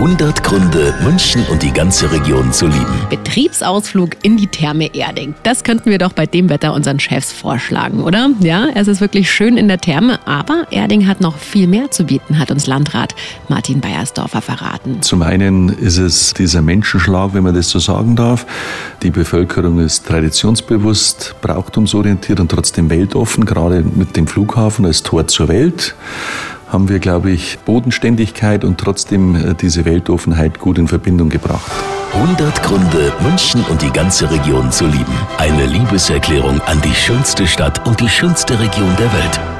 100 Gründe, München und die ganze Region zu lieben. Betriebsausflug in die Therme Erding. Das könnten wir doch bei dem Wetter unseren Chefs vorschlagen, oder? Ja, es ist wirklich schön in der Therme, aber Erding hat noch viel mehr zu bieten, hat uns Landrat Martin Beiersdorfer verraten. Zum einen ist es dieser Menschenschlag, wenn man das so sagen darf. Die Bevölkerung ist traditionsbewusst, brauchtumsorientiert und trotzdem weltoffen, gerade mit dem Flughafen als Tor zur Welt haben wir, glaube ich, Bodenständigkeit und trotzdem äh, diese Weltoffenheit gut in Verbindung gebracht. 100 Gründe, München und die ganze Region zu lieben. Eine Liebeserklärung an die schönste Stadt und die schönste Region der Welt.